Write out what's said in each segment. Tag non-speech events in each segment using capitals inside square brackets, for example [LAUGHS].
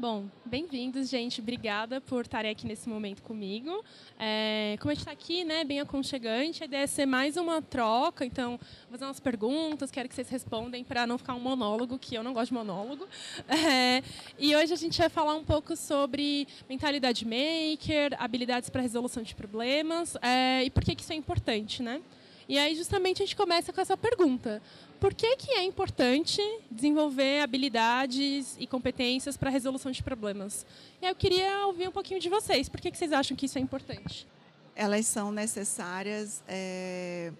Bom, bem-vindos, gente. Obrigada por estarem aqui nesse momento comigo. É, como a gente está aqui, né, bem aconchegante, a ideia é ser mais uma troca. Então, vou fazer umas perguntas, quero que vocês respondem para não ficar um monólogo, que eu não gosto de monólogo. É, e hoje a gente vai falar um pouco sobre mentalidade maker, habilidades para resolução de problemas é, e por que, que isso é importante, né? E aí, justamente, a gente começa com essa pergunta por que, que é importante desenvolver habilidades e competências para a resolução de problemas? Eu queria ouvir um pouquinho de vocês. Por que, que vocês acham que isso é importante? Elas são necessárias é,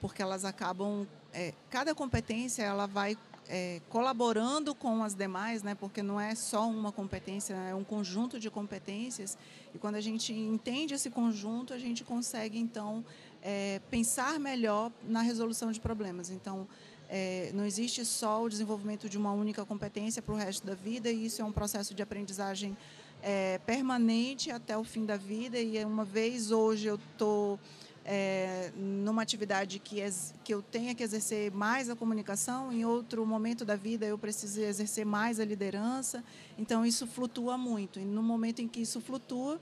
porque elas acabam. É, cada competência ela vai é, colaborando com as demais, né, porque não é só uma competência, é um conjunto de competências. E quando a gente entende esse conjunto, a gente consegue, então, é, pensar melhor na resolução de problemas. Então, é, não existe só o desenvolvimento de uma única competência para o resto da vida, e isso é um processo de aprendizagem é, permanente até o fim da vida. E uma vez hoje eu estou é, numa atividade que, que eu tenha que exercer mais a comunicação, em outro momento da vida eu preciso exercer mais a liderança. Então isso flutua muito. E no momento em que isso flutua,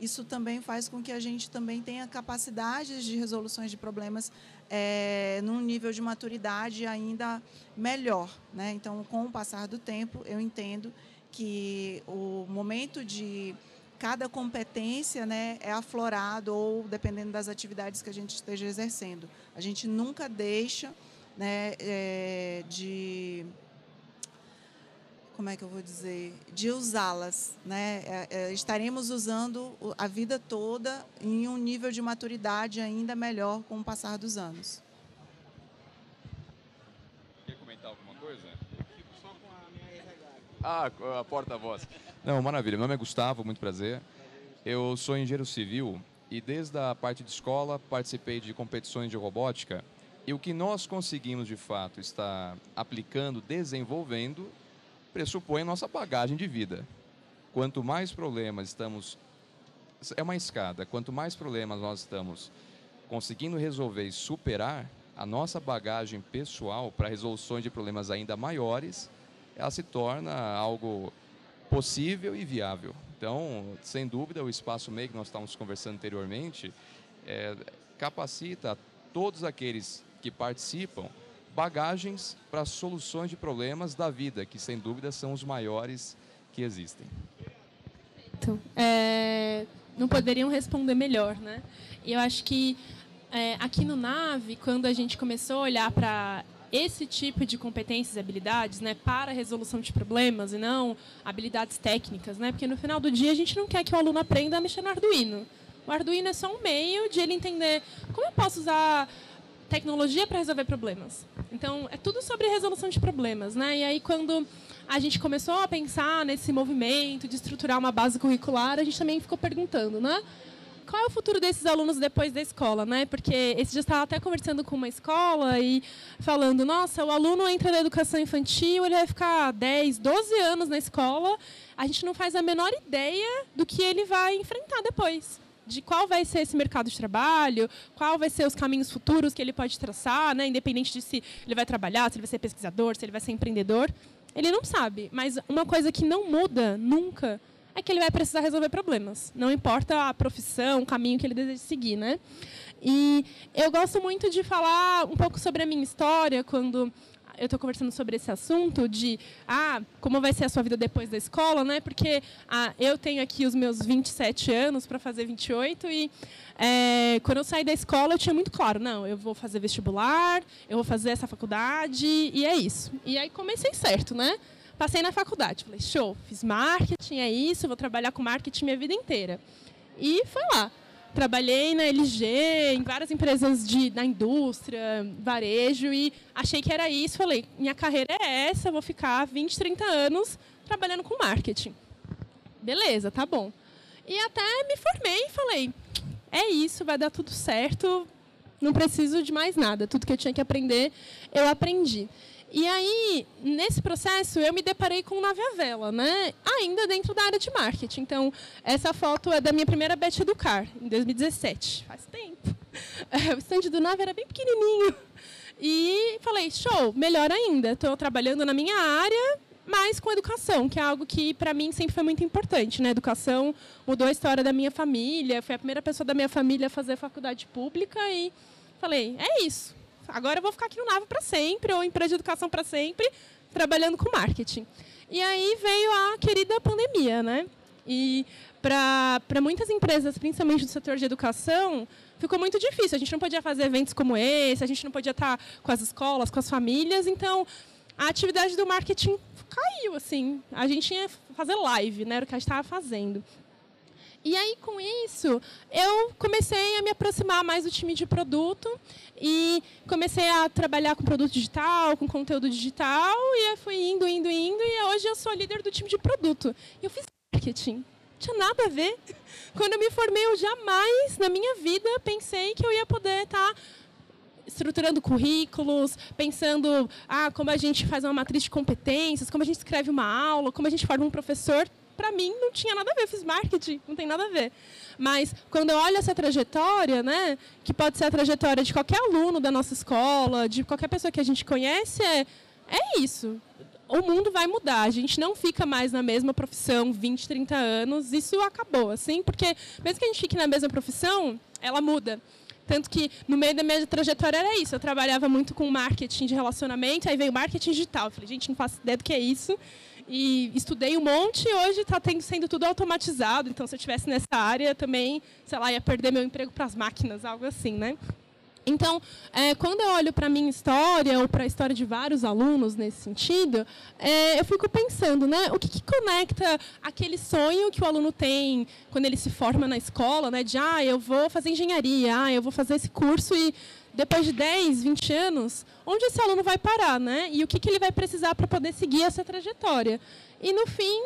isso também faz com que a gente também tenha capacidades de resoluções de problemas é, num nível de maturidade ainda melhor. Né? Então, com o passar do tempo, eu entendo que o momento de cada competência né, é aflorado ou dependendo das atividades que a gente esteja exercendo. A gente nunca deixa né, é, de como é que eu vou dizer, de usá-las. Né? É, é, estaremos usando a vida toda em um nível de maturidade ainda melhor com o passar dos anos. Quer comentar alguma coisa? Fico só com a minha Ah, a porta-voz. Não, maravilha. Meu nome é Gustavo, muito prazer. Eu sou engenheiro civil e desde a parte de escola participei de competições de robótica. E o que nós conseguimos de fato estar aplicando, desenvolvendo, pressupõe nossa bagagem de vida. Quanto mais problemas estamos. É uma escada. Quanto mais problemas nós estamos conseguindo resolver e superar, a nossa bagagem pessoal para resoluções de problemas ainda maiores, ela se torna algo possível e viável. Então, sem dúvida, o espaço MEI que nós estávamos conversando anteriormente é, capacita todos aqueles que participam bagagens para soluções de problemas da vida, que sem dúvida são os maiores que existem. É, não poderiam responder melhor, né? Eu acho que é, aqui no Nave, quando a gente começou a olhar para esse tipo de competências e habilidades, né, para a resolução de problemas e não habilidades técnicas, né? Porque no final do dia a gente não quer que o aluno aprenda a mexer no Arduino. O Arduino é só um meio de ele entender como eu posso usar tecnologia para resolver problemas. Então, é tudo sobre resolução de problemas. Né? E aí, quando a gente começou a pensar nesse movimento de estruturar uma base curricular, a gente também ficou perguntando, né? Qual é o futuro desses alunos depois da escola, né? Porque esse dia estava até conversando com uma escola e falando, nossa, o aluno entra na educação infantil, ele vai ficar 10, 12 anos na escola, a gente não faz a menor ideia do que ele vai enfrentar depois de qual vai ser esse mercado de trabalho, qual vai ser os caminhos futuros que ele pode traçar, né? independente de se ele vai trabalhar, se ele vai ser pesquisador, se ele vai ser empreendedor. Ele não sabe, mas uma coisa que não muda nunca é que ele vai precisar resolver problemas. Não importa a profissão, o caminho que ele deseja seguir, né? E eu gosto muito de falar um pouco sobre a minha história quando eu estou conversando sobre esse assunto de ah, como vai ser a sua vida depois da escola, né? Porque ah, eu tenho aqui os meus 27 anos para fazer 28 e é, quando eu saí da escola eu tinha muito claro, não, eu vou fazer vestibular, eu vou fazer essa faculdade e é isso. E aí comecei certo, né? Passei na faculdade, falei, show, fiz marketing, é isso, vou trabalhar com marketing minha vida inteira. E foi lá. Trabalhei na LG, em várias empresas de, da indústria, varejo, e achei que era isso. Falei, minha carreira é essa, vou ficar 20, 30 anos trabalhando com marketing. Beleza, tá bom. E até me formei e falei, é isso, vai dar tudo certo, não preciso de mais nada. Tudo que eu tinha que aprender, eu aprendi. E aí, nesse processo, eu me deparei com Nave à Vela, né? ainda dentro da área de marketing. Então, essa foto é da minha primeira Bet Educar, em 2017. Faz tempo. É, o stand do Nave era bem pequenininho. E falei, show, melhor ainda. Estou trabalhando na minha área, mas com educação, que é algo que para mim sempre foi muito importante. Né? Educação mudou a história da minha família, foi a primeira pessoa da minha família a fazer faculdade pública e falei, é isso. Agora eu vou ficar aqui no Nave para sempre, ou empresa de educação para sempre, trabalhando com marketing. E aí veio a querida pandemia, né? E para muitas empresas, principalmente do setor de educação, ficou muito difícil. A gente não podia fazer eventos como esse, a gente não podia estar com as escolas, com as famílias. Então, a atividade do marketing caiu, assim. A gente ia fazer live, né? Era o que a gente estava fazendo. E aí, com isso, eu comecei a me aproximar mais do time de produto e comecei a trabalhar com produto digital, com conteúdo digital, e fui indo, indo, indo, e hoje eu sou líder do time de produto. Eu fiz marketing tinha nada a ver. Quando eu me formei, eu jamais na minha vida pensei que eu ia poder estar tá estruturando currículos, pensando ah, como a gente faz uma matriz de competências, como a gente escreve uma aula, como a gente forma um professor. Para mim, não tinha nada a ver. Eu fiz marketing, não tem nada a ver. Mas, quando eu olho essa trajetória, né, que pode ser a trajetória de qualquer aluno da nossa escola, de qualquer pessoa que a gente conhece, é, é isso o mundo vai mudar. A gente não fica mais na mesma profissão 20, 30 anos. Isso acabou, assim, porque mesmo que a gente fique na mesma profissão, ela muda. Tanto que no meio da minha trajetória era isso. Eu trabalhava muito com marketing de relacionamento, aí veio marketing digital. Eu falei, gente, não faço ideia do que é isso. E estudei um monte e hoje está sendo tudo automatizado. Então, se eu estivesse nessa área, também, sei lá, ia perder meu emprego para as máquinas, algo assim, né? Então, é, quando eu olho para a minha história, ou para a história de vários alunos nesse sentido, é, eu fico pensando, né, o que, que, conecta aquele sonho que o aluno tem quando ele se forma na escola, né, de, ah, eu vou fazer engenharia, ah, eu vou fazer esse curso e depois de 10, 20 anos, onde esse aluno vai parar, né? E o que, que ele vai precisar para poder seguir essa trajetória. E, no fim,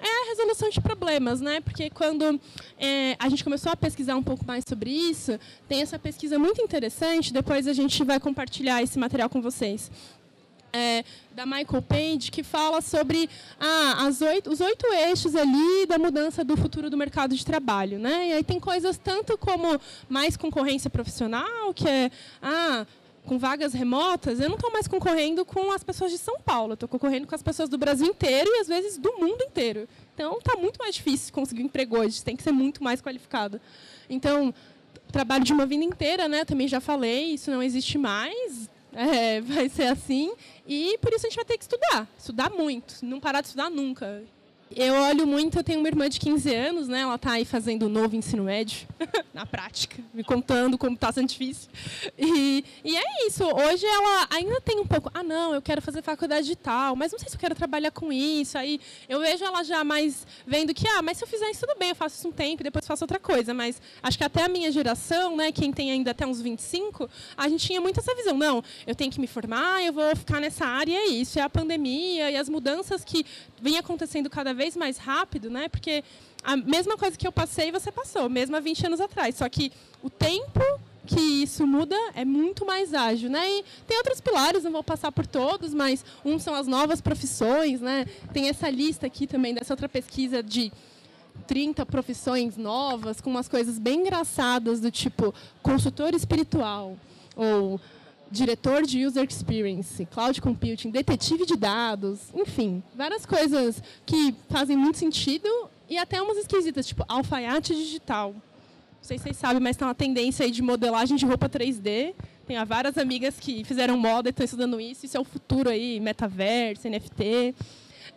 é a resolução de problemas, né? Porque quando é, a gente começou a pesquisar um pouco mais sobre isso, tem essa pesquisa muito interessante. Depois a gente vai compartilhar esse material com vocês. É, da Michael Page, que fala sobre ah, oito, os oito eixos ali da mudança do futuro do mercado de trabalho. Né? E aí tem coisas tanto como mais concorrência profissional, que é ah, com vagas remotas, eu não estou mais concorrendo com as pessoas de São Paulo, estou concorrendo com as pessoas do Brasil inteiro e às vezes do mundo inteiro. Então está muito mais difícil conseguir um emprego hoje, tem que ser muito mais qualificado. Então, trabalho de uma vida inteira, né? Também já falei, isso não existe mais, é, [LAUGHS] vai ser assim. E por isso a gente vai ter que estudar, estudar muito, não parar de estudar nunca. Eu olho muito, eu tenho uma irmã de 15 anos, né? Ela está aí fazendo o novo ensino médio, na prática, [LAUGHS] me contando como está sendo difícil. E, e é isso, hoje ela ainda tem um pouco, ah, não, eu quero fazer faculdade de tal, mas não sei se eu quero trabalhar com isso. Aí eu vejo ela já mais vendo que, ah, mas se eu fizer isso tudo bem, eu faço isso um tempo e depois faço outra coisa. Mas acho que até a minha geração, né, quem tem ainda até uns 25, a gente tinha muito essa visão. Não, eu tenho que me formar, eu vou ficar nessa área, e é isso, é a pandemia e as mudanças que vêm acontecendo cada vez mais rápido, né? Porque a mesma coisa que eu passei, você passou, mesmo há 20 anos atrás. Só que o tempo que isso muda é muito mais ágil, né? E tem outros pilares, não vou passar por todos, mas um são as novas profissões, né? Tem essa lista aqui também dessa outra pesquisa de 30 profissões novas com umas coisas bem engraçadas do tipo consultor espiritual ou diretor de user experience, cloud computing, detetive de dados, enfim, várias coisas que fazem muito sentido e até umas esquisitas, tipo alfaiate digital. Não sei se vocês sabem, mas tem uma tendência aí de modelagem de roupa 3D. Tenho várias amigas que fizeram moda e estão estudando isso. Isso é o futuro aí, metaverso, NFT.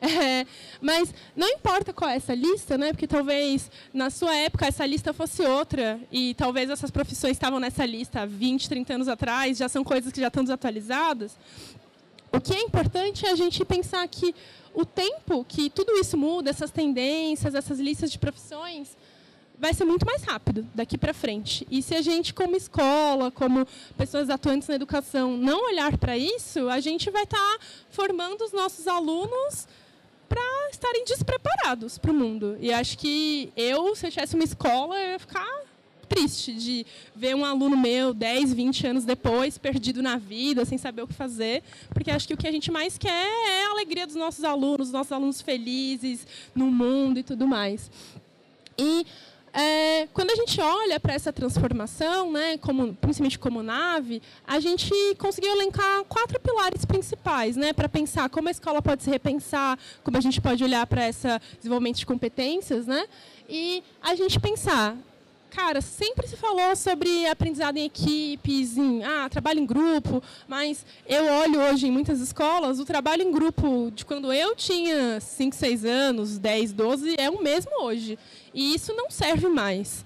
É, [LAUGHS] mas não importa qual é essa lista, né? Porque talvez na sua época essa lista fosse outra e talvez essas profissões estavam nessa lista há 20, 30 anos atrás, já são coisas que já estão desatualizadas. O que é importante é a gente pensar que o tempo que tudo isso muda, essas tendências, essas listas de profissões, vai ser muito mais rápido daqui para frente. E se a gente, como escola, como pessoas atuantes na educação, não olhar para isso, a gente vai estar tá formando os nossos alunos para estarem despreparados para o mundo. E acho que eu, se eu tivesse uma escola, eu ia ficar triste de ver um aluno meu 10, 20 anos depois, perdido na vida, sem saber o que fazer, porque acho que o que a gente mais quer é a alegria dos nossos alunos, nossos alunos felizes no mundo e tudo mais. E É, quando a gente olha para essa transformação, né, como, principalmente como nave, a gente conseguiu elencar quatro pilares principais né, para pensar como a escola pode se repensar, como a gente pode olhar para esse desenvolvimento de competências, né, e a gente pensar cara, sempre se falou sobre aprendizado em equipes, em ah, trabalho em grupo, mas eu olho hoje em muitas escolas, o trabalho em grupo de quando eu tinha 5, 6 anos, 10, 12, é o mesmo hoje. E isso não serve mais.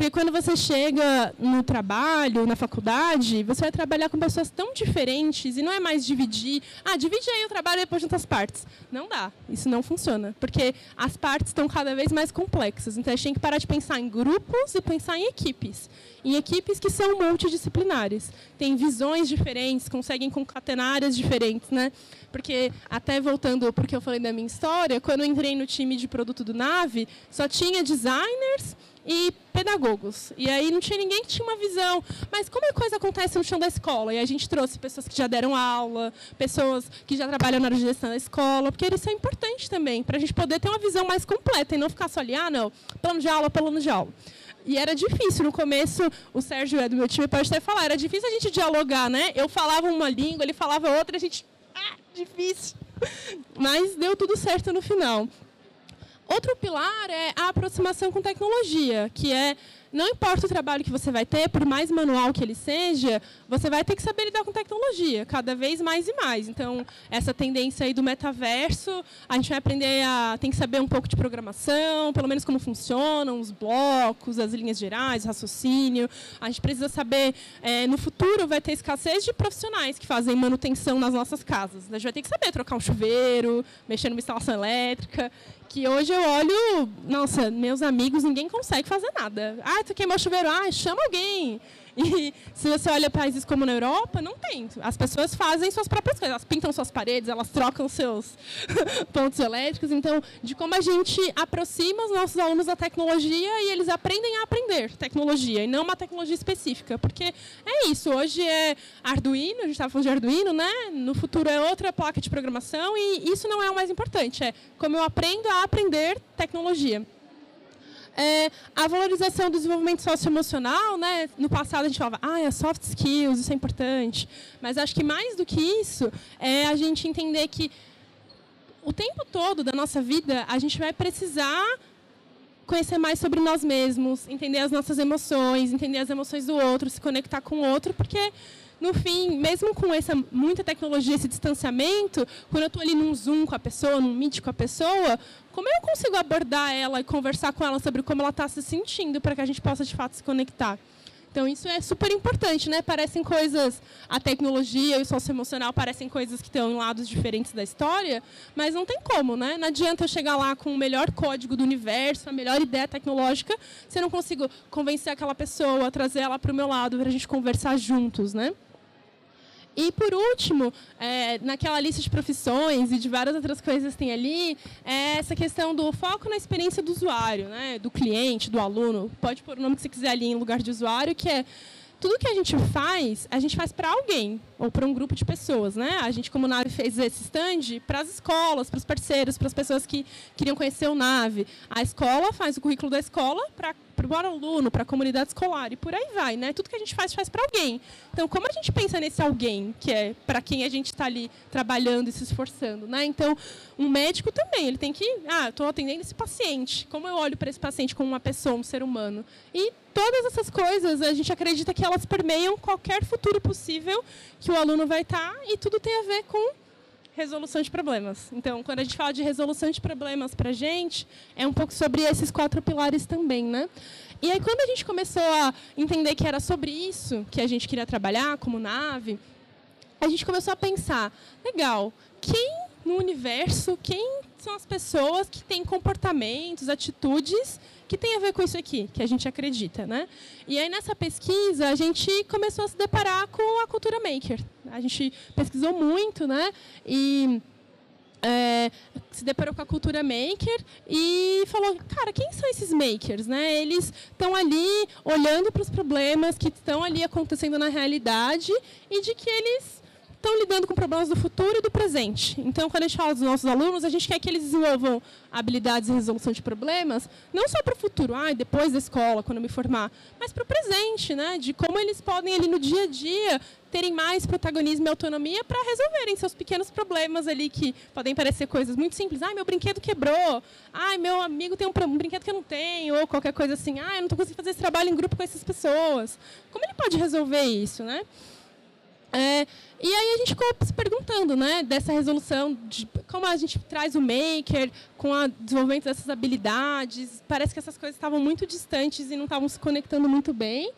Porque quando você chega no trabalho, na faculdade, você vai trabalhar com pessoas tão diferentes e não é mais dividir. Ah, divide aí o trabalho e depois junta as partes. Não dá. Isso não funciona. Porque as partes estão cada vez mais complexas. Então a gente tem que parar de pensar em grupos e pensar em equipes. Em equipes que são multidisciplinares. Têm visões diferentes, conseguem concatenar áreas diferentes, né? Porque, até voltando porque eu falei da minha história, quando eu entrei no time de produto do Nave, só tinha designers e pedagogos. E aí não tinha ninguém que tinha uma visão. Mas como a coisa acontece no chão da escola? E a gente trouxe pessoas que já deram aula, pessoas que já trabalham na gestão da escola, porque isso é importante também, para a gente poder ter uma visão mais completa e não ficar só ali, ah, não, plano de aula, plano de aula. E era difícil no começo, o Sérgio é do meu time pode até falar, era difícil a gente dialogar, né? Eu falava uma língua, ele falava outra, a gente. Ah, difícil. [LAUGHS] Mas deu tudo certo no final. Outro pilar é a aproximação com tecnologia, que é não importa o trabalho que você vai ter, por mais manual que ele seja, você vai ter que saber lidar com tecnologia, cada vez mais e mais. Então, essa tendência aí do metaverso, a gente vai aprender a tem que saber um pouco de programação, pelo menos como funcionam os blocos, as linhas gerais, raciocínio. A gente precisa saber, é, no futuro vai ter escassez de profissionais que fazem manutenção nas nossas casas. A gente vai ter que saber trocar um chuveiro, mexer numa instalação elétrica que hoje eu olho, nossa, meus amigos, ninguém consegue fazer nada. Ah, tu queimou o chuveiro, ah, chama alguém. E se você olha países como na Europa, não tem. As pessoas fazem suas próprias coisas. Elas pintam suas paredes, elas trocam seus [LAUGHS] pontos elétricos. Então, de como a gente aproxima os nossos alunos da tecnologia e eles aprendem a aprender tecnologia, e não uma tecnologia específica. Porque é isso. Hoje é Arduino, a gente estava falando de Arduino, né? No futuro é outra placa de programação e isso não é o mais importante. É como eu aprendo a aprender tecnologia é, a valorização do desenvolvimento socioemocional, né? No passado a gente falava, ah, é soft skills, isso é importante. Mas acho que mais do que isso é a gente entender que o tempo todo da nossa vida a gente vai precisar conhecer mais sobre nós mesmos, entender as nossas emoções, entender as emoções do outro, se conectar com o outro, porque no fim, mesmo com essa muita tecnologia, esse distanciamento, quando eu estou ali num Zoom com a pessoa, num Meet com a pessoa, como eu consigo abordar ela e conversar com ela sobre como ela está se sentindo para que a gente possa, de fato, se conectar? Então, isso é super importante, né? Parecem coisas, a tecnologia e o socioemocional parecem coisas que estão em lados diferentes da história, mas não tem como, né? Não adianta eu chegar lá com o melhor código do universo, a melhor ideia tecnológica, se eu não consigo convencer aquela pessoa, trazer ela para o meu lado, para a gente conversar juntos, né? E, por último, é, naquela lista de profissões e de várias outras coisas que tem ali, é essa questão do foco na experiência do usuário, né? do cliente, do aluno. Pode pôr o nome que você quiser ali em lugar de usuário, que é tudo que a gente faz, a gente faz para alguém ou para um grupo de pessoas, né? A gente, como Nave, fez esse stand para as escolas, para os parceiros, para as pessoas que queriam conhecer o Nave. A escola faz o currículo da escola para para o aluno, para a comunidade escolar e por aí vai, né? Tudo que a gente faz faz para alguém. Então, como a gente pensa nesse alguém que é para quem a gente está ali trabalhando e se esforçando, né? Então, um médico também, ele tem que, ah, estou atendendo esse paciente. Como eu olho para esse paciente como uma pessoa, um ser humano? E todas essas coisas, a gente acredita que elas permeiam qualquer futuro possível que o aluno vai estar tá, e tudo tem a ver com resolução de problemas. Então, quando a gente fala de resolução de problemas para a gente, é um pouco sobre esses quatro pilares também, né? E aí, quando a gente começou a entender que era sobre isso que a gente queria trabalhar como nave, a gente começou a pensar, legal, quem no universo, quem são as pessoas que têm comportamentos, atitudes que têm a ver com isso aqui, que a gente acredita, né? E aí nessa pesquisa a gente começou a se deparar com a cultura maker. A gente pesquisou muito, né? E é, se deparou com a cultura maker e falou, cara, quem são esses makers? Né? Eles estão ali olhando para os problemas que estão ali acontecendo na realidade e de que eles estão lidando com problemas do futuro e do presente. Então, quando a gente fala dos nossos alunos, a gente quer que eles desenvolvam habilidades de resolução de problemas, não só para o futuro, ah, depois da escola, quando eu me formar, mas para o presente, né? de como eles podem, ali no dia a dia, terem mais protagonismo e autonomia para resolverem seus pequenos problemas ali, que podem parecer coisas muito simples. Ah, meu brinquedo quebrou. Ah, meu amigo tem um, brinquedo que eu não tenho. Ou qualquer coisa assim. Ah, eu não estou conseguindo fazer esse trabalho em grupo com essas pessoas. Como ele pode resolver isso, né? É, e aí a gente ficou se perguntando, né, dessa resolução, de como a gente traz o maker com o desenvolvimento dessas habilidades. Parece que essas coisas estavam muito distantes e não estavam se conectando muito bem.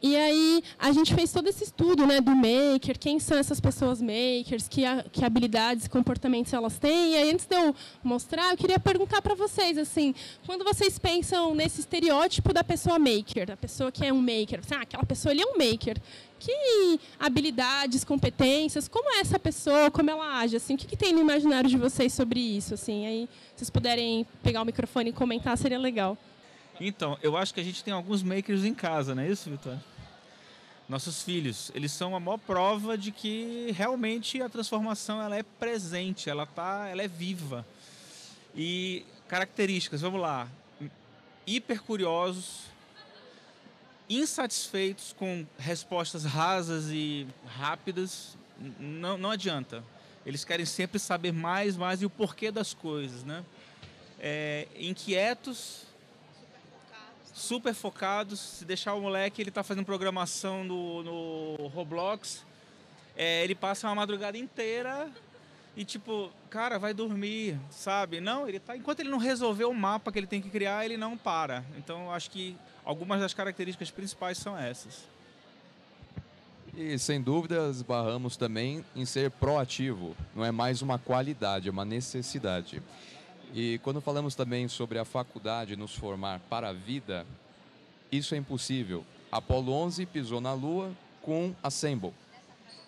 E aí a gente fez todo esse estudo né, do maker, quem são essas pessoas makers, que, que habilidades e comportamentos elas têm. E aí, antes de eu mostrar, eu queria perguntar para vocês, assim, quando vocês pensam nesse estereótipo da pessoa maker, da pessoa que é um maker, assim, ah, aquela pessoa ali é um maker. Que habilidades, competências, como é essa pessoa, como ela age, assim, o que, que tem no imaginário de vocês sobre isso, assim? Aí, se vocês puderem pegar o microfone e comentar, seria legal. Então, eu acho que a gente tem alguns makers em casa, não é isso, Vitor? Nossos filhos, eles são a maior prova de que realmente a transformação ela é presente, ela tá, ela é viva. E características, vamos lá. Hiper curiosos, insatisfeitos com respostas rasas e rápidas, não, não adianta. Eles querem sempre saber mais, mais e o porquê das coisas, né? É, inquietos, super focados. Se deixar o moleque, ele tá fazendo programação no, no Roblox. É, ele passa uma madrugada inteira e tipo, cara, vai dormir, sabe? Não, ele tá. Enquanto ele não resolver o mapa que ele tem que criar, ele não para. Então, acho que algumas das características principais são essas. E sem dúvida esbarramos também em ser proativo. Não é mais uma qualidade, é uma necessidade. E quando falamos também sobre a faculdade nos formar para a vida, isso é impossível. Apolo 11 pisou na Lua com Assemble.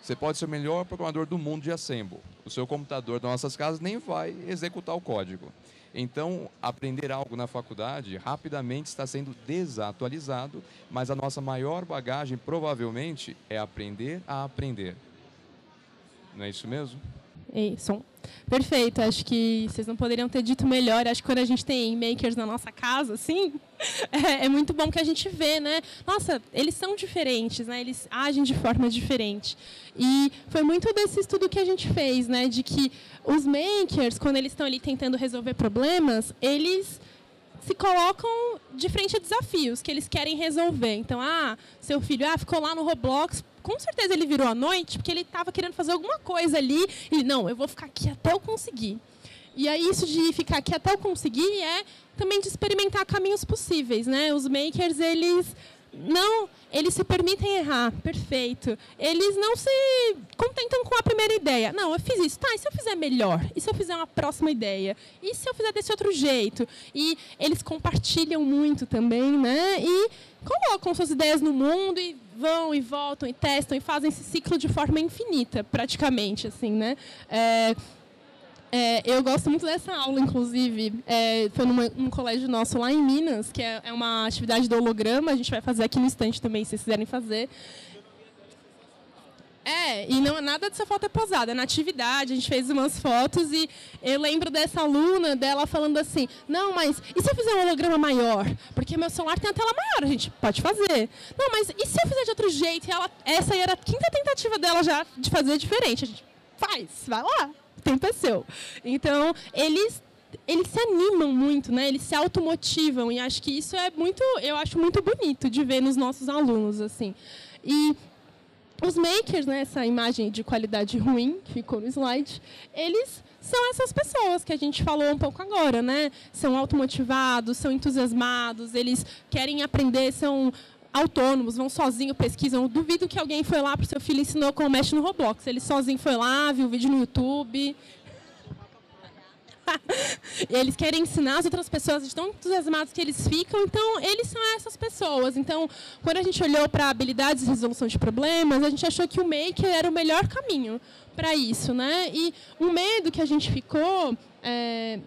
Você pode ser o melhor programador do mundo de Assemble. O seu computador das nossas casas nem vai executar o código. Então, aprender algo na faculdade rapidamente está sendo desatualizado, mas a nossa maior bagagem provavelmente é aprender a aprender. Não é isso mesmo? Ei, som. Perfeito, acho que vocês não poderiam ter dito melhor. Acho que quando a gente tem makers na nossa casa, assim, [LAUGHS] é, é, muito bom que a gente vê, né? Nossa, eles são diferentes, né? Eles agem de forma diferente. E foi muito desse estudo que a gente fez, né? De que os makers, quando eles estão ali tentando resolver problemas, eles se colocam de frente a desafios que eles querem resolver. Então, ah, seu filho ah, ficou lá no Roblox com certeza ele virou à noite porque ele estava querendo fazer alguma coisa ali e não, eu vou ficar aqui até eu conseguir. E aí isso de ficar aqui até eu conseguir é também de experimentar caminhos possíveis, né? Os makers eles não, eles se permitem errar, perfeito. Eles não se contentam com a primeira ideia. Não, eu fiz isso, tá? E se eu fizer melhor? E se eu fizer uma próxima ideia? E se eu fizer desse outro jeito? E eles compartilham muito também, né? E colocam suas ideias no mundo e vão e voltam e testam e fazem esse ciclo de forma infinita, praticamente, assim, né? É, é, eu gosto muito dessa aula, inclusive. É, foi numa, num colégio nosso lá em Minas, que é, é, uma atividade do holograma. A gente vai fazer aqui no estante também, se vocês quiserem fazer. É, e não nada dessa foto é posada, é na atividade, a gente fez umas fotos e eu lembro dessa aluna dela falando assim, não, mas e se eu fizer um holograma maior? Porque meu celular tem a tela maior, a gente pode fazer. Não, mas e se eu fizer de outro jeito? E ela, essa aí era a quinta tentativa dela já de fazer diferente. A gente faz, vai lá, [LAUGHS] tempo é seu. Então, eles eles se animam muito, né? Eles se automotivam e acho que isso é muito, eu acho muito bonito de ver nos nossos alunos assim. E os makers, né, essa imagem de qualidade ruim que ficou no slide, eles são essas pessoas que a gente falou um pouco agora, né? São automotivados, são entusiasmados, eles querem aprender, são autônomos, vão sozinho, pesquisam. Eu duvido que alguém foi lá para o seu filho e ensinou como mexe no Roblox. Ele sozinho foi lá, viu o vídeo no YouTube, [LAUGHS] eles querem ensinar as outras pessoas, estão entusiasmados que eles ficam, então eles são essas pessoas. Então, quando a gente olhou para habilidades de resolução de problemas, a gente achou que o Maker era o melhor caminho para isso, né? E um medo que a gente ficou é,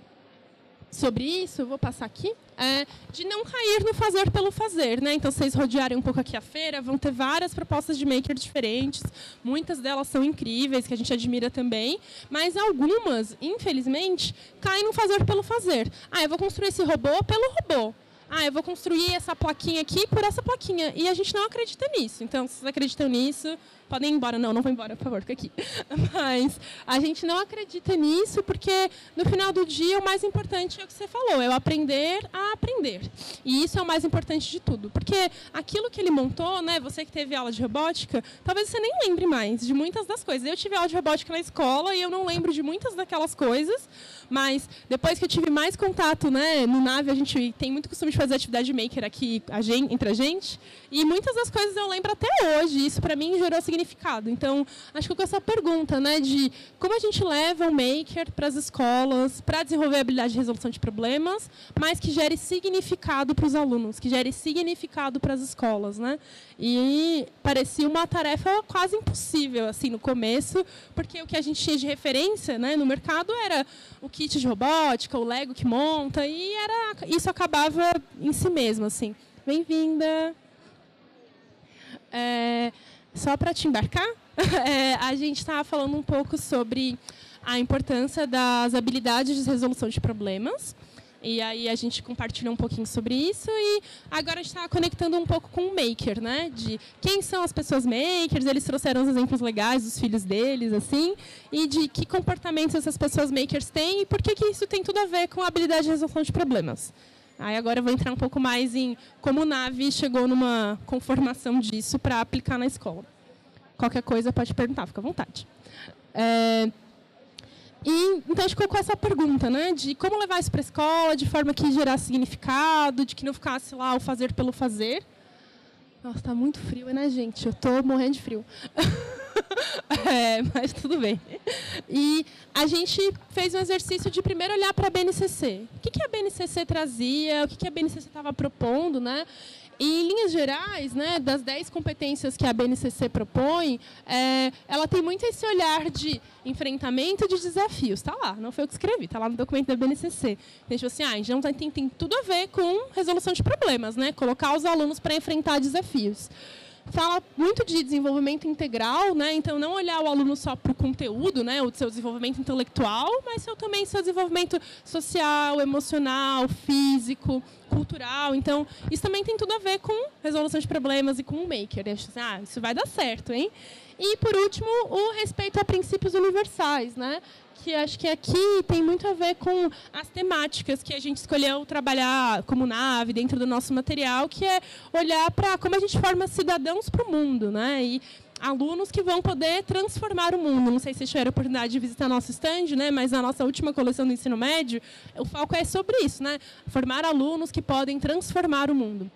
sobre isso, eu vou passar aqui, é de não cair no fazer pelo fazer. Né? Então, vocês rodearem um pouco aqui a feira, vão ter várias propostas de maker diferentes, muitas delas são incríveis, que a gente admira também, mas algumas, infelizmente, caem no fazer pelo fazer. Ah, eu vou construir esse robô pelo robô. Ah, eu vou construir essa plaquinha aqui por essa plaquinha. E a gente não acredita nisso. Então, vocês acreditam nisso, podem ir embora. Não, não vou embora, por favor, fica aqui. [LAUGHS] Mas a gente não acredita nisso porque, no final do dia, o mais importante é o que você falou, é o aprender a aprender. E isso é o mais importante de tudo. Porque aquilo que ele montou, né, você que teve aula de robótica, talvez você nem lembre mais de muitas das coisas. Eu tive aula de robótica na escola e eu não lembro de muitas daquelas coisas, mas depois que eu tive mais contato né, no Nave, a gente tem muito costume de fazer atividade maker aqui a gente, entre a gente, e muitas das coisas eu lembro até hoje. Isso, para mim, gerou significado significado. Então, acho que com essa pergunta, né, de como a gente leva o maker para as escolas para desenvolver a habilidade de resolução de problemas, mas que gere significado para os alunos, que gere significado para as escolas, né? E parecia uma tarefa quase impossível assim no começo, porque o que a gente tinha de referência, né, no mercado era o kit de robótica, o Lego que monta e era isso acabava em si mesmo assim. Bem-vinda. É, só para te embarcar, [LAUGHS] é, a gente estava falando um pouco sobre a importância das habilidades de resolução de problemas. E aí a gente compartilhou um pouquinho sobre isso e agora a gente está conectando um pouco com o maker, né? De quem são as pessoas makers, eles trouxeram os exemplos legais dos filhos deles, assim, e de que comportamentos essas pessoas makers têm e por que, que isso tem tudo a ver com a habilidade de resolução de problemas. Aí agora eu vou entrar um pouco mais em como o Navi chegou numa conformação disso para aplicar na escola. Qualquer coisa pode perguntar, fica à vontade. É, e, então a gente colocou essa pergunta, né, de como levar isso para a escola, de forma que gerasse significado, de que não ficasse lá o fazer pelo fazer. Nossa, está muito frio, né, gente? Eu estou morrendo de frio. [LAUGHS] [LAUGHS] é, mas tudo bem. E a gente fez um exercício de primeiro olhar para a BNCC. O que, a BNCC trazia, o que, a BNCC estava propondo, né? E, em linhas gerais, né, das 10 competências que a BNCC propõe, é, ela tem muito esse olhar de enfrentamento de desafios. Está lá, não foi eu que escrevi, está lá no documento da BNCC. Tipo assim, ah, então tem, tem tudo a ver com resolução de problemas, né? colocar os alunos para enfrentar desafios fala muito de desenvolvimento integral, né? Então não olhar o aluno só para o conteúdo, né, o seu desenvolvimento intelectual, mas seu, também seu desenvolvimento social, emocional, físico, cultural. Então, isso também tem tudo a ver com resolução de problemas e com o maker. Né? Ah, isso vai dar certo, hein? E, por último, o respeito a princípios universais, né? que acho que aqui tem muito a ver com as temáticas que a gente escolheu trabalhar como nave dentro do nosso material, que é olhar para como a gente forma cidadãos para o mundo, né? E alunos que vão poder transformar o mundo. Não sei se tiveram a oportunidade de visitar nosso stand, né? mas na nossa última coleção do ensino médio, o foco é sobre isso, né? formar alunos que podem transformar o mundo.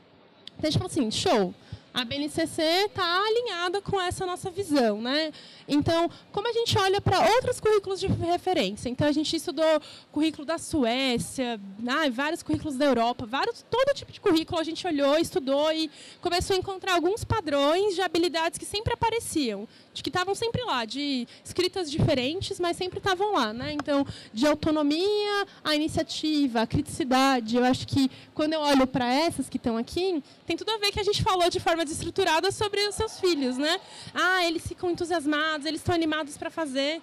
Então, a gente falou assim, show, a BNCC está alinhada com essa nossa visão. Né? Então, como a gente olha para outros currículos de referência? Então, a gente estudou currículo da Suécia, ah, vários currículos da Europa, vários, todo tipo de currículo a gente olhou, estudou e começou a encontrar alguns padrões de habilidades que sempre apareciam, de que estavam sempre lá, de escritas diferentes, mas sempre estavam lá. Né? Então, de autonomia, a iniciativa, a criticidade. Eu acho que, quando eu olho para essas que estão aqui, tem tudo a ver que a gente falou de forma desestruturada sobre os seus filhos. Né? Ah, eles ficam entusiasmados eles estão animados para fazer.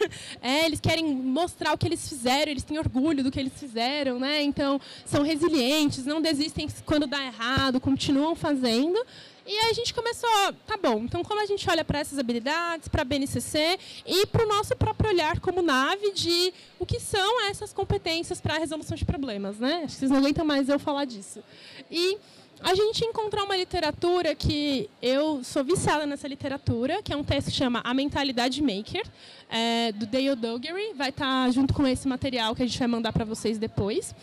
[LAUGHS] É, eles querem mostrar o que eles fizeram, eles têm orgulho do que eles fizeram, né? Então, são resilientes, não desistem quando dá errado, continuam fazendo. E aí a gente começou, tá bom, então como a gente olha para essas habilidades, para a BNCC e para o nosso próprio olhar como nave de o que são essas competências para a resolução de problemas, né? Acho que vocês não aguentam mais eu falar disso. E a gente encontrou uma literatura que eu sou viciada nessa literatura, que é um texto que chama A Mentalidade Maker, é, do Dale Dougherty. Vai estar junto com esse material que a gente vai mandar para vocês depois.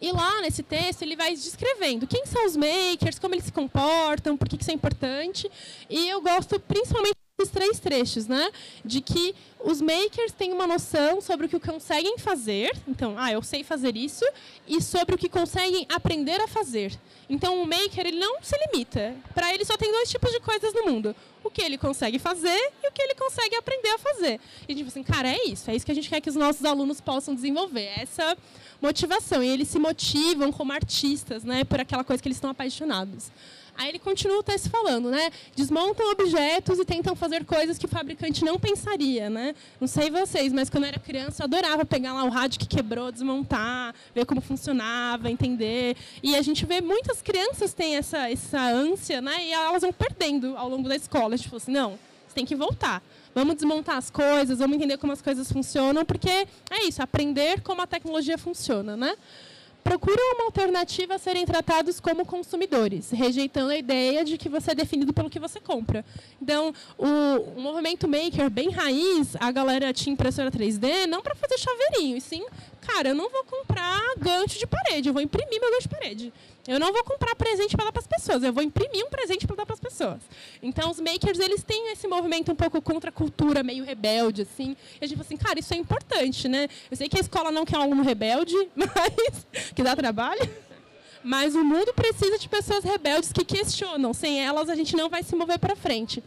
E lá nesse texto ele vai descrevendo quem são os makers, como eles se comportam, por que isso é importante. E eu gosto principalmente esses três trechos, né? De que os makers têm uma noção sobre o que conseguem fazer, então, ah, eu sei fazer isso, e sobre o que conseguem aprender a fazer. Então, o maker ele não se limita. Para ele só tem dois tipos de coisas no mundo: o que ele consegue fazer e o que ele consegue aprender a fazer. E a gente fala assim, cara, é isso, é isso que a gente quer que os nossos alunos possam desenvolver. Essa motivação. E eles se motivam como artistas, né, por aquela coisa que eles estão apaixonados. Aí ele continua o texto falando, né? Desmontam objetos e tentam fazer coisas que o fabricante não pensaria, né? Não sei vocês, mas quando eu era criança eu adorava pegar lá o rádio que quebrou, desmontar, ver como funcionava, entender. E a gente vê muitas crianças têm essa essa ânsia, né? E elas vão perdendo ao longo da escola. Falou assim, não, você tem que voltar. Vamos desmontar as coisas, vamos entender como as coisas funcionam, porque é isso, aprender como a tecnologia funciona, né? Procuram uma alternativa a serem tratados como consumidores, rejeitando a ideia de que você é definido pelo que você compra. Então, o, o movimento maker bem raiz, a galera tinha impressora 3D não para fazer chaveirinho, e sim, cara, eu não vou comprar gancho de parede, eu vou imprimir meu gancho de parede. Eu não vou comprar presente para dar para as pessoas, eu vou imprimir um presente para dar para as pessoas. Então, os makers, eles têm esse movimento um pouco contra a cultura, meio rebelde, assim. E a gente fala assim, cara, isso é importante, né? Eu sei que a escola não quer um aluno rebelde, [LAUGHS] mas que dá trabalho. Mas o mundo precisa de pessoas rebeldes que questionam. Sem elas, a gente não vai se mover para frente.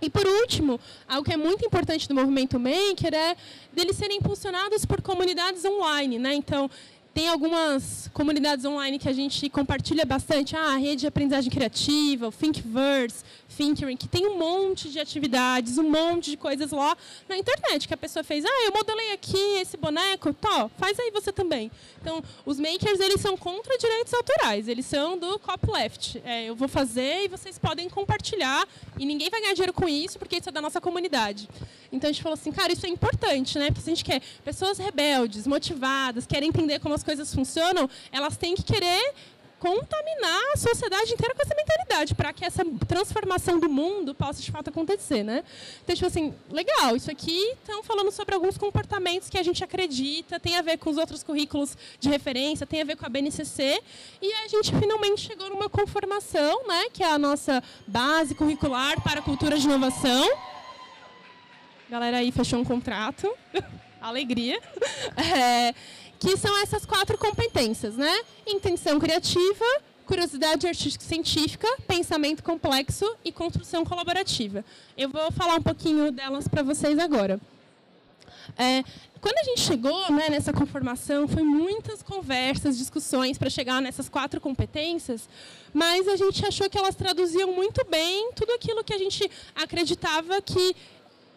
E por último, algo que é muito importante do movimento maker é deles serem impulsionados por comunidades online, né? Então, tem algumas comunidades online que a gente compartilha bastante. Ah, a rede de aprendizagem criativa, o Thinkiverse, Thinkering, que tem um monte de atividades, um monte de coisas lá na internet que a pessoa fez. Ah, eu modelei aqui esse boneco, tó, faz aí você também. Então, os makers, eles são contra direitos autorais, eles são do copyleft. É, eu vou fazer e vocês podem compartilhar e ninguém vai ganhar dinheiro com isso porque isso é da nossa comunidade. Então, a gente falou assim, cara, isso é importante, né? Porque a gente quer pessoas rebeldes, motivadas, querem entender como as coisas funcionam, elas têm que querer contaminar a sociedade inteira com essa mentalidade, para que essa transformação do mundo possa de fato acontecer, né? Então, tipo assim, legal, isso aqui estão falando sobre alguns comportamentos que a gente acredita, tem a ver com os outros currículos de referência, tem a ver com a BNCC, e a gente finalmente chegou numa conformação, né, que é a nossa base curricular para a cultura de inovação. A galera aí fechou um contrato. [LAUGHS] Alegria. É, que são essas quatro competências, né? Intenção criativa, curiosidade artística científica, pensamento complexo e construção colaborativa. Eu vou falar um pouquinho delas para vocês agora. É, quando a gente chegou né, nessa conformação, foi muitas conversas, discussões para chegar nessas quatro competências, mas a gente achou que elas traduziam muito bem tudo aquilo que a gente acreditava que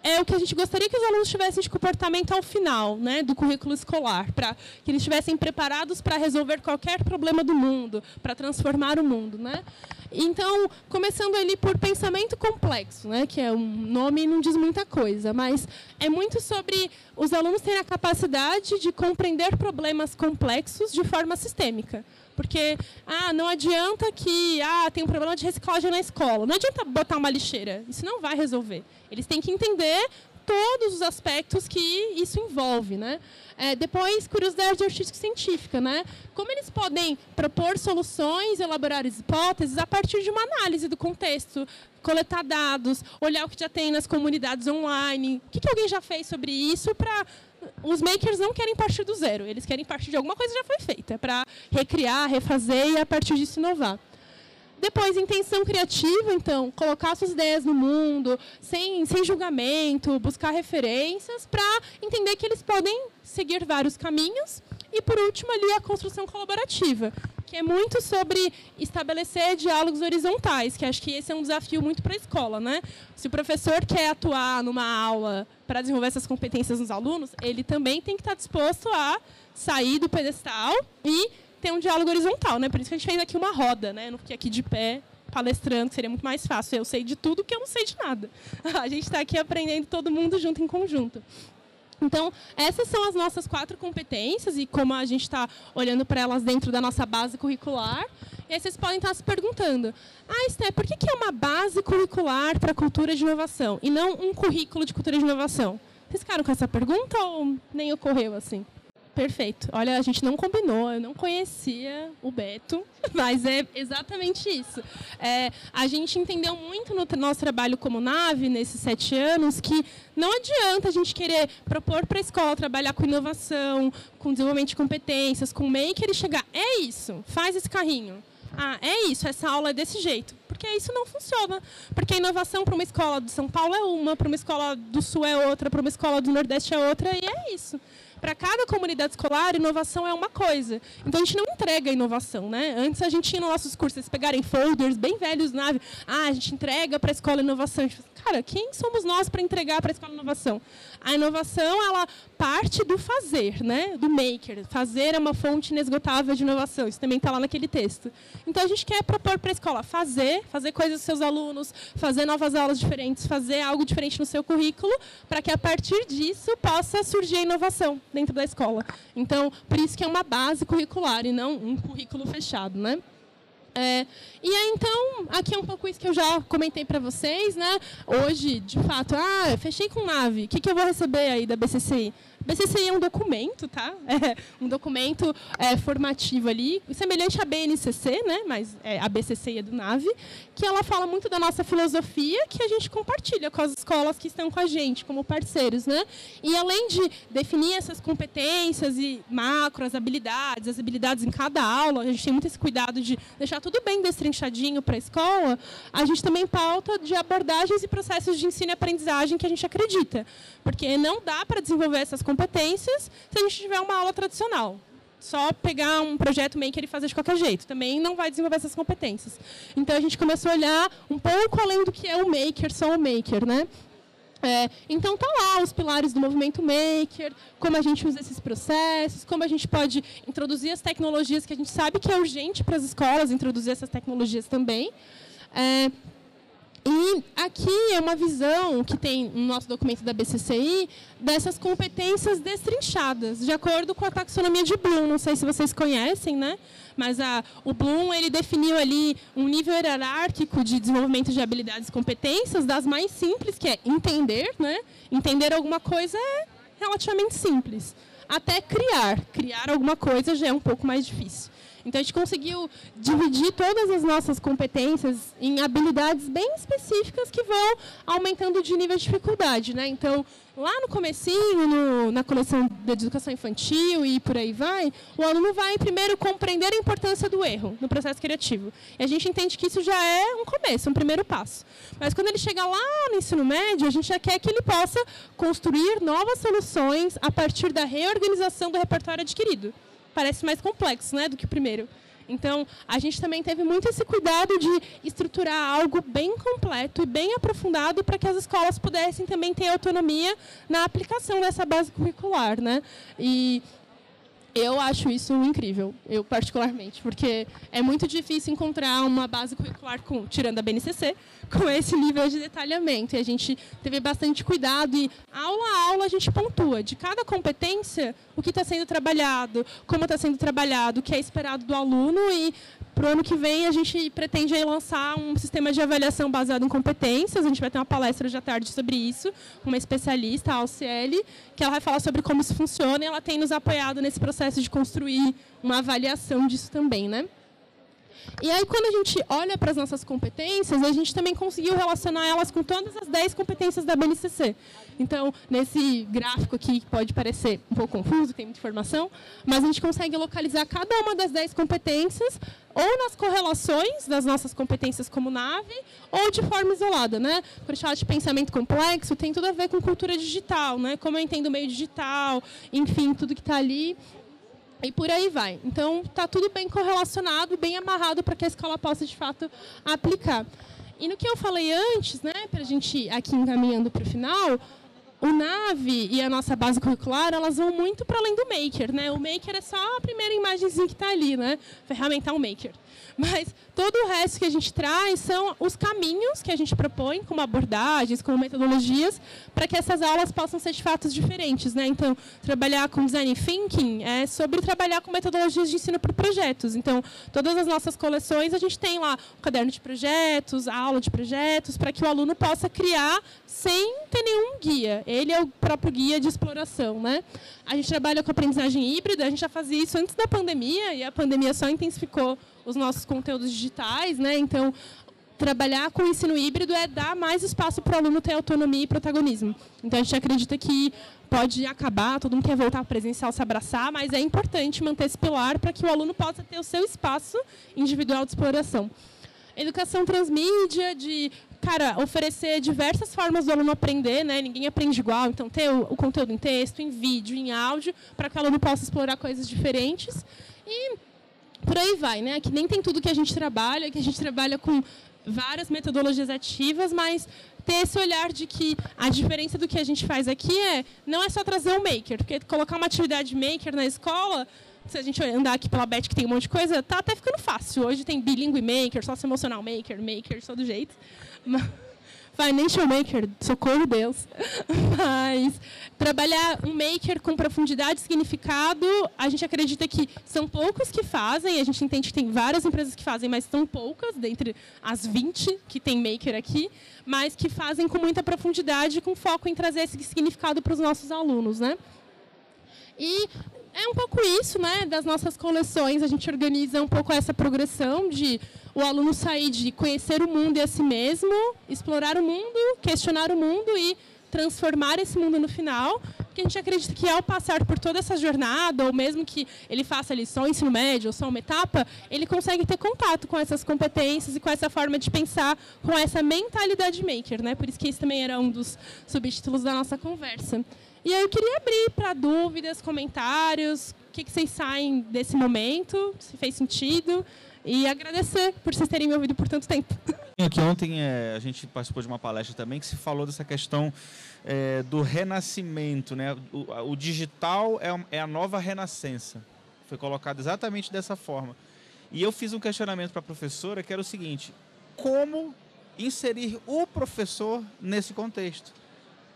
é o que a gente gostaria que os alunos tivessem de comportamento ao final né, do currículo escolar, para que eles estivessem preparados para resolver qualquer problema do mundo, para transformar o mundo. Né? Então, começando ali por pensamento complexo, né, que é um nome e não diz muita coisa, mas é muito sobre os alunos terem a capacidade de compreender problemas complexos de forma sistêmica. Porque ah, não adianta que ah, tem um problema de reciclagem na escola. Não adianta botar uma lixeira. Isso não vai resolver. Eles têm que entender todos os aspectos que isso envolve, né? É, depois, curiosidade artística científica, né? Como eles podem propor soluções, elaborar hipóteses a partir de uma análise do contexto, coletar dados, olhar o que já tem nas comunidades online, o que, que alguém já fez sobre isso para os makers não querem partir do zero, eles querem partir de alguma coisa que já foi feita, para recriar, refazer e a partir disso inovar. Depois, intenção criativa, então, colocar suas ideias no mundo, sem, sem julgamento, buscar referências, para entender que eles podem seguir vários caminhos. E, por último, ali, a construção colaborativa, que é muito sobre estabelecer diálogos horizontais, que acho que esse é um desafio muito para a escola. Né? Se o professor quer atuar numa aula para desenvolver essas competências nos alunos, ele também tem que estar disposto a sair do pedestal e ter um diálogo horizontal. Né? Por isso que a gente fez aqui uma roda, né? não fiquei aqui de pé palestrando, seria muito mais fácil. Eu sei de tudo que eu não sei de nada. [LAUGHS] A gente está aqui aprendendo todo mundo junto em conjunto. Então, essas são as nossas quatro competências e como a gente está olhando para elas dentro da nossa base curricular. E aí vocês podem estar se perguntando, ah, Esté, por que, é uma base curricular para cultura de inovação e não um currículo de cultura de inovação? Vocês ficaram com essa pergunta ou nem ocorreu assim? Perfeito. Olha, a gente não combinou, eu não conhecia o Beto, [LAUGHS] mas é exatamente isso. É, a gente entendeu muito no nosso trabalho como nave, nesses sete anos, que não adianta a gente querer propor para a escola trabalhar com inovação, com desenvolvimento de competências, com maker e chegar, é isso, faz esse carrinho. Ah, é isso, essa aula é desse jeito. Porque isso não funciona. Porque a inovação para uma escola de São Paulo é uma, para uma escola do Sul é outra, para uma escola do Nordeste é outra, e é isso para cada comunidade escolar, inovação é uma coisa. Então a gente não entrega inovação, né? Antes a gente tinha nos nossos cursos, eles pegarem folders bem velhos na ah, a gente entrega para a escola inovação. cara, quem somos nós para entregar para a escola inovação? A inovação, ela parte do fazer, né? Do maker. Fazer é uma fonte inesgotável de inovação. Isso também está lá naquele texto. Então a gente quer propor para a escola fazer, fazer coisas com seus alunos, fazer novas aulas diferentes, fazer algo diferente no seu currículo, para que a partir disso possa surgir a inovação dentro da escola. Então, por isso que é uma base curricular e não um currículo fechado, né? É, e aí, então, aqui é um pouco isso que eu já comentei para vocês, né? Hoje, de fato, ah, fechei com nave, o que, que eu vou receber aí da BCCI? BCCI é um documento, tá? [LAUGHS] É um documento é, formativo ali, semelhante à BNCC, né? Mas é, a BCCI é do NAVE, que ela fala muito da nossa filosofia, que a gente compartilha com as escolas que estão com a gente, como parceiros, né? E além de definir essas competências e macro, as habilidades, as habilidades em cada aula, a gente tem muito esse cuidado de deixar tudo bem destrinchadinho para a escola, a gente também pauta de abordagens e processos de ensino e aprendizagem que a gente acredita. Porque não dá para desenvolver essas competências se a gente tiver uma aula tradicional. Só pegar um projeto maker e fazer de qualquer jeito. Também não vai desenvolver essas competências. Então, a gente começou a olhar um pouco além do que é o maker, só o maker, né? É, então tá lá os pilares do movimento maker, como a gente usa esses processos, como a gente pode introduzir as tecnologias que a gente sabe que é urgente para as escolas introduzir essas tecnologias também. É, e aqui é uma visão que tem no nosso documento da BCCI dessas competências destrinchadas, de acordo com a taxonomia de Bloom. Não sei se vocês conhecem, né? Mas a, o Bloom ele definiu ali um nível hierárquico de desenvolvimento de habilidades e competências, das mais simples, que é entender, né? Entender alguma coisa é relativamente simples. Até criar. Criar alguma coisa já é um pouco mais difícil. Então a gente conseguiu dividir todas as nossas competências em habilidades bem específicas que vão aumentando de nível de dificuldade, né? Então, lá no comecinho, no, na coleção de educação infantil e por aí vai, o aluno vai primeiro compreender a importância do erro no processo criativo. E a gente entende que isso já é um começo, um primeiro passo. Mas quando ele chega lá no ensino médio, a gente já quer que ele possa construir novas soluções a partir da reorganização do repertório adquirido parece mais complexo né, do que o primeiro. Então, a gente também teve muito esse cuidado de estruturar algo bem completo e bem aprofundado para que as escolas pudessem também ter autonomia na aplicação dessa base curricular. Né? E eu acho isso incrível, eu particularmente, porque é muito difícil encontrar uma base curricular, com, tirando a BNCC, com esse nível de detalhamento. E a gente teve bastante cuidado e, aula a aula, a gente pontua de cada competência o que está sendo trabalhado, como está sendo trabalhado, o que é esperado do aluno e para o ano que vem, a gente pretende lançar um sistema de avaliação baseado em competências. A gente vai ter uma palestra à tarde sobre isso, uma especialista, a Alciele, que ela vai falar sobre como isso funciona e ela tem nos apoiado nesse processo de construir uma avaliação disso também. Né? E aí, quando a gente olha para as nossas competências, a gente também conseguiu relacionar elas com todas as 10 competências da BNCC. Então, nesse gráfico aqui, que pode parecer um pouco confuso, tem muita informação, mas a gente consegue localizar cada uma das 10 competências ou nas correlações das nossas competências como nave, ou de forma isolada. Né? Quando a gente fala de pensamento complexo, tem tudo a ver com cultura digital, né? como eu entendo o meio digital, enfim, tudo que está ali e por aí vai. Então, está tudo bem correlacionado, bem amarrado para que a escola possa, de fato, aplicar. E no que eu falei antes, né, para a gente ir aqui encaminhando para o final, o NAVE e a nossa base curricular, elas vão muito para além do Maker. Né? O Maker é só a primeira imagenzinha que está ali, né? ferramental Maker. Mas todo o resto que a gente traz são os caminhos que a gente propõe, como abordagens, como metodologias, para que essas aulas possam ser de fato diferentes. Né? Então, trabalhar com design thinking é sobre trabalhar com metodologias de ensino por projetos. Então, todas as nossas coleções, a gente tem lá o caderno de projetos, a aula de projetos, para que o aluno possa criar sem ter nenhum guia. Ele é o próprio guia de exploração, né? A gente trabalha com aprendizagem híbrida, a gente já fazia isso antes da pandemia e a pandemia só intensificou os nossos conteúdos digitais, né? Então, trabalhar com o ensino híbrido é dar mais espaço para o aluno ter autonomia e protagonismo. Então, a gente acredita que pode acabar, todo mundo quer voltar ao presencial, se abraçar, mas é importante manter esse pilar para que o aluno possa ter o seu espaço individual de exploração. Educação transmídia, de cara, oferecer diversas formas do aluno aprender, né? Ninguém aprende igual, então ter o, conteúdo em texto, em vídeo, em áudio, para que o aluno possa explorar coisas diferentes. E por aí vai, né? Que nem tem tudo que a gente trabalha, que a gente trabalha com várias metodologias ativas, mas ter esse olhar de que a diferença do que a gente faz aqui é não é só trazer um maker, porque colocar uma atividade maker na escola, se a gente andar aqui pela Bet que tem um monte de coisa, tá até ficando fácil. Hoje tem bilingue maker, sócio emocional maker, maker, todo jeito. Financial maker, socorro Deus. [LAUGHS] Mas trabalhar um maker com profundidade e significado, a gente acredita que são poucos que fazem, a gente entende que tem várias empresas que fazem, mas são poucas, dentre as 20 que tem maker aqui, mas que fazem com muita profundidade, com foco em trazer esse significado para os nossos alunos. Né? E é um pouco isso, né, das nossas coleções. A gente organiza um pouco essa progressão de o aluno sair de conhecer o mundo e a si mesmo, explorar o mundo, questionar o mundo e transformar esse mundo no final, porque a gente acredita que ao passar por toda essa jornada, ou mesmo que ele faça ali só o ensino médio, ou só uma etapa, ele consegue ter contato com essas competências e com essa forma de pensar, com essa mentalidade maker, né? Por isso que esse também era um dos subtítulos da nossa conversa. E aí eu queria abrir para dúvidas, comentários, o que, que vocês saem desse momento, se fez sentido, e agradecer por vocês terem me ouvido por tanto tempo. Aqui ontem é, a gente participou de uma palestra também que se falou dessa questão é, do renascimento, né? O, o digital é, é, a nova renascença. Foi colocado exatamente dessa forma. E eu fiz um questionamento para a professora que era o seguinte: como inserir o professor nesse contexto?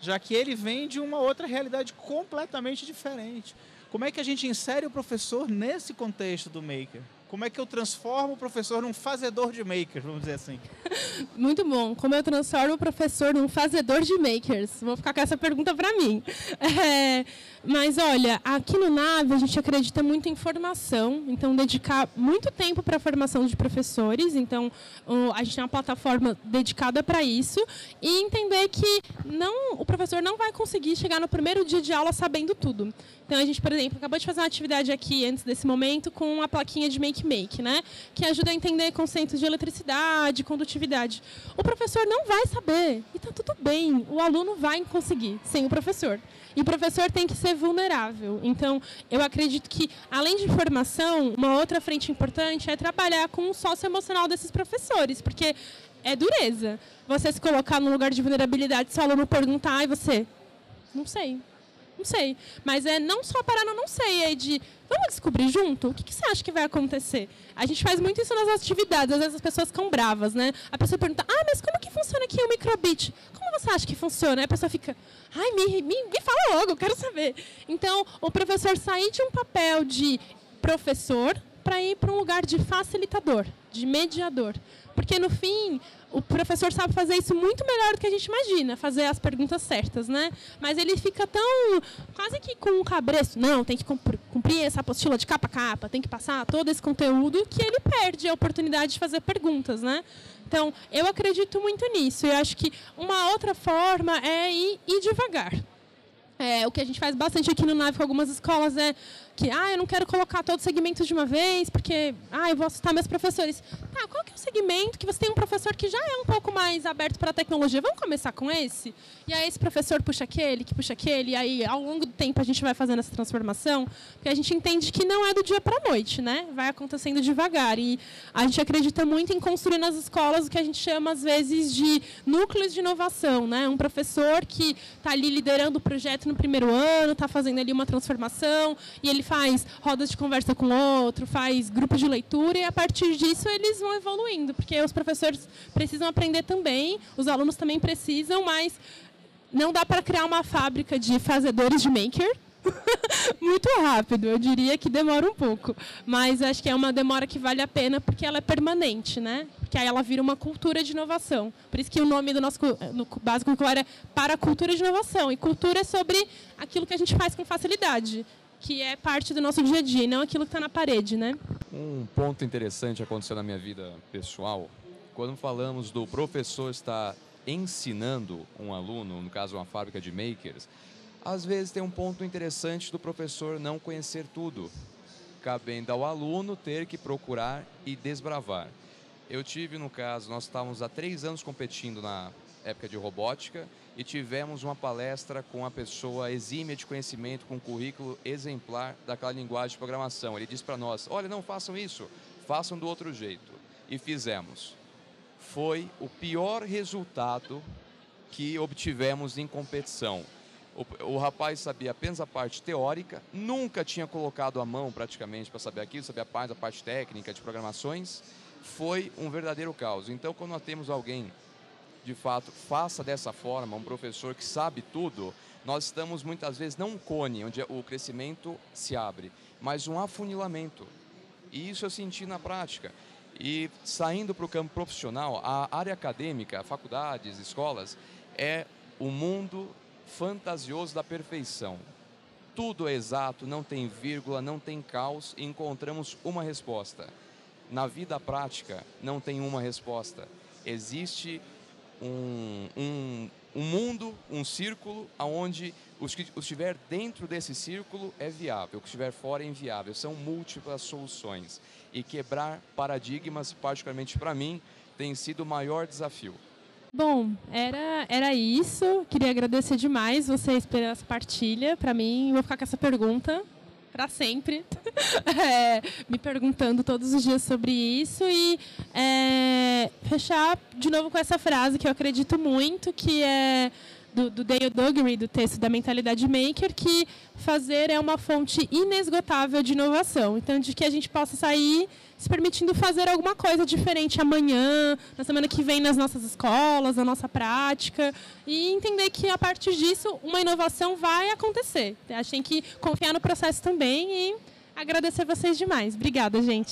Já que ele vem de uma outra realidade completamente diferente. Como é que a gente insere o professor nesse contexto do maker? Como é que eu transformo o professor num fazedor de makers, vamos dizer assim? [LAUGHS] Muito bom. Como eu transformo o professor num fazedor de makers? Vou ficar com essa pergunta para mim. [LAUGHS] É, mas olha, aqui no Nave a gente acredita muito em formação, então dedicar muito tempo para a formação de professores. Então a gente tem uma plataforma dedicada para isso e entender que não, o professor não vai conseguir chegar no primeiro dia de aula sabendo tudo. Então a gente, por exemplo, acabou de fazer uma atividade aqui antes desse momento com uma plaquinha de make make, né? Que ajuda a entender conceitos de eletricidade, condutividade. O professor não vai saber e está tudo bem. O aluno vai conseguir sem o professor. E o professor tem que ser vulnerável. Então, eu acredito que, além de formação, uma outra frente importante é trabalhar com o sócio emocional desses professores, porque é dureza. Você se colocar no lugar de vulnerabilidade, se o aluno perguntar, e você, não sei, não sei. Mas é não só parar no não sei, é de vamos descobrir junto? O que, que, você acha que vai acontecer? A gente faz muito isso nas atividades, às vezes as pessoas ficam bravas, né? A pessoa pergunta, ah, mas como que funciona aqui o microbit? Como você acha que funciona? Aí a pessoa fica, ai, me, me, me fala logo, eu quero saber. Então, o professor sair de um papel de professor para ir para um lugar de facilitador, de mediador. Porque, no fim, o professor sabe fazer isso muito melhor do que a gente imagina, fazer as perguntas certas, né? Mas ele fica tão quase que com um cabresto, não, tem que cumprir essa apostila de capa a capa, tem que passar todo esse conteúdo que ele perde a oportunidade de fazer perguntas, né? Então, eu acredito muito nisso. Eu acho que uma outra forma é ir, ir devagar. É, o que a gente faz bastante aqui no NAVE com algumas escolas é que, ah, eu não quero colocar todos os segmentos de uma vez, porque, ah, eu vou assustar meus professores. Tá, qual que é o segmento que você tem um professor que já é um pouco mais aberto para a tecnologia? Vamos começar com esse? E aí esse professor puxa aquele, que puxa aquele, e aí ao longo do tempo a gente vai fazendo essa transformação, porque a gente entende que não é do dia para a noite, né? Vai acontecendo devagar. E a gente acredita muito em construir nas escolas o que a gente chama, às vezes, de núcleos de inovação, né? Um professor que está ali liderando o projeto no primeiro ano, está fazendo ali uma transformação, e ele faz rodas de conversa com outro, faz grupos de leitura e a partir disso eles vão evoluindo, porque os professores precisam aprender também, os alunos também precisam, mas não dá para criar uma fábrica de fazedores de maker, [LAUGHS] muito rápido. Eu diria que demora um pouco, mas acho que é uma demora que vale a pena porque ela é permanente, né? Porque aí ela vira uma cultura de inovação. Por isso que o nome do nosso no básico curricular é para a cultura de inovação. E cultura é sobre aquilo que a gente faz com facilidade, que é parte do nosso dia a dia, e não aquilo que está na parede, né? Um ponto interessante aconteceu na minha vida pessoal, quando falamos do professor estar ensinando um aluno, no caso uma fábrica de makers, às vezes tem um ponto interessante do professor não conhecer tudo, cabendo ao aluno ter que procurar e desbravar. Eu tive, no caso, nós estávamos há três anos competindo na época de robótica e tivemos uma palestra com uma pessoa exímia de conhecimento, com um currículo exemplar daquela linguagem de programação. Ele disse para nós: olha, não façam isso, façam do outro jeito. E fizemos foi o pior resultado que obtivemos em competição. O, o, rapaz sabia apenas a parte teórica, nunca tinha colocado a mão praticamente para saber aquilo, sabia a parte, a parte técnica de programações. Foi um verdadeiro caos. Então, quando nós temos alguém, de fato, faça dessa forma, um professor que sabe tudo, nós estamos muitas vezes não um cone, onde o crescimento se abre, mas um afunilamento. E isso eu senti na prática. E saindo para o campo profissional, a área acadêmica, faculdades, escolas, é o mundo fantasioso da perfeição. Tudo é exato, não tem vírgula, não tem caos e encontramos uma resposta. Na vida prática, não tem uma resposta. Existe um, um, um mundo, um círculo, onde o que estiver dentro desse círculo é viável, o que estiver fora é inviável. São múltiplas soluções e quebrar paradigmas, particularmente para mim, tem sido o maior desafio. Bom, era, era isso. Queria agradecer demais vocês pela partilha. Para mim, vou ficar com essa pergunta para sempre, [LAUGHS] é, me perguntando todos os dias sobre isso e é, fechar de novo com essa frase que eu acredito muito, que é do, do Dale Duggery, do texto da Mentalidade Maker, que fazer é uma fonte inesgotável de inovação. Então, de que a gente possa sair se permitindo fazer alguma coisa diferente amanhã, na semana que vem nas nossas escolas, na nossa prática, e entender que a partir disso uma inovação vai acontecer. A gente tem que confiar no processo também e agradecer vocês demais. Obrigada, gente.